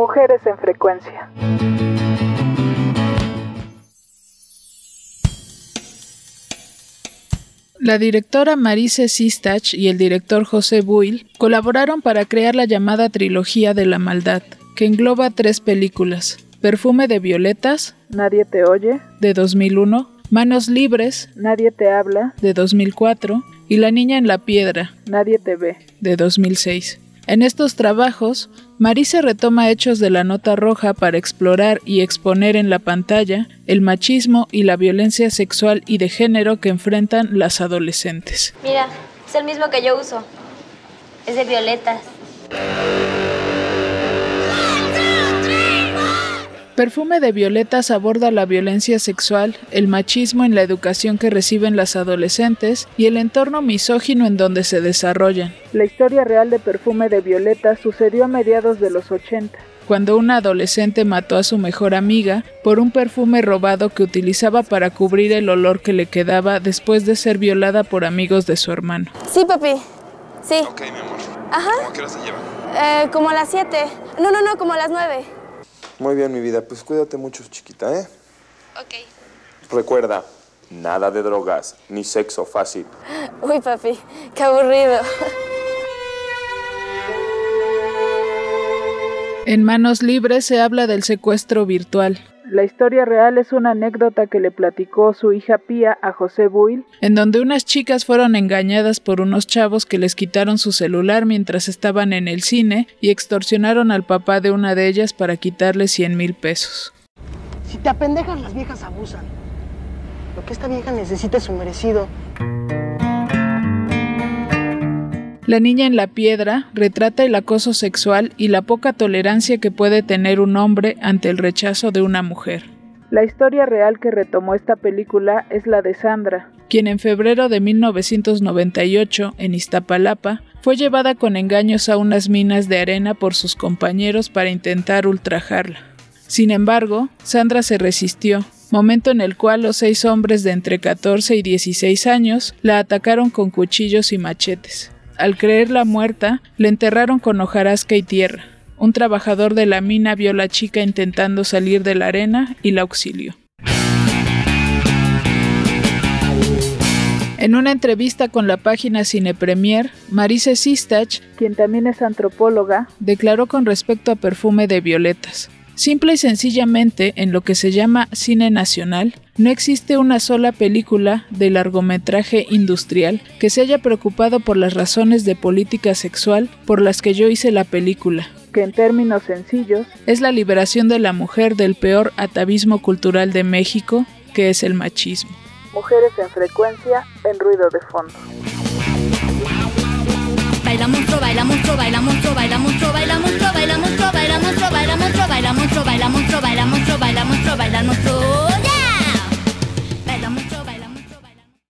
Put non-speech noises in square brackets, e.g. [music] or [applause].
Mujeres en frecuencia. La directora Marise Sistach y el director José Buil colaboraron para crear la llamada trilogía de la maldad, que engloba tres películas: Perfume de violetas, Nadie te oye, de 2001, Manos libres, Nadie te habla, de 2004, y La niña en la piedra, Nadie te ve, de 2006. En estos trabajos, Marise retoma hechos de la nota roja para explorar y exponer en la pantalla el machismo y la violencia sexual y de género que enfrentan las adolescentes. Mira, es el mismo que yo uso. Es de violetas. Perfume de Violetas aborda la violencia sexual, el machismo en la educación que reciben las adolescentes y el entorno misógino en donde se desarrollan. La historia real de Perfume de Violetas sucedió a mediados de los 80. Cuando una adolescente mató a su mejor amiga por un perfume robado que utilizaba para cubrir el olor que le quedaba después de ser violada por amigos de su hermano. Sí, papi. Sí. Ok, mi amor. Ajá. ¿Cómo hora se llevan? Eh, como a las 7. No, no, no, como a las 9. Muy bien, mi vida. Pues cuídate mucho, chiquita, ¿eh? Ok. Recuerda, nada de drogas, ni sexo fácil. [gasps] Uy, papi, qué aburrido. En Manos Libres se habla del secuestro virtual, La historia real es una anécdota que le platicó su hija Pía a José Buil. en donde unas chicas fueron engañadas por unos chavos que les quitaron su celular mientras estaban en el cine y extorsionaron al papá de una de ellas para quitarle 100 mil pesos. Si te apendejan, las viejas abusan. Lo que esta vieja necesita es su merecido. La niña en la piedra retrata el acoso sexual y la poca tolerancia que puede tener un hombre ante el rechazo de una mujer, La historia real que retomó esta película es la de Sandra, quien en febrero de 1998, en Iztapalapa, fue llevada con engaños a unas minas de arena por sus compañeros para intentar ultrajarla. Sin embargo, Sandra se resistió, momento en el cual los seis hombres de entre 14 y 16 años la atacaron con cuchillos y machetes. Al creerla muerta, la enterraron con hojarasca y tierra. Un trabajador de la mina vio a la chica intentando salir de la arena y la auxilió. En una entrevista con la página Cine Premier, Marise Sistach quien también es antropóloga, declaró con respecto a Perfume de Violetas. Simple y sencillamente, en lo que se llama cine nacional, no existe una sola película de largometraje industrial que se haya preocupado por las razones de política sexual por las que yo hice la película. que en términos sencillos Es la liberación de la mujer del peor atavismo cultural de México, que es el machismo. Mujeres en frecuencia en ruido de fondo. Baila monstruo, baila monstruo, baila monstruo, baila monstruo, baila monstruo, baila monstruo, baila monstruo.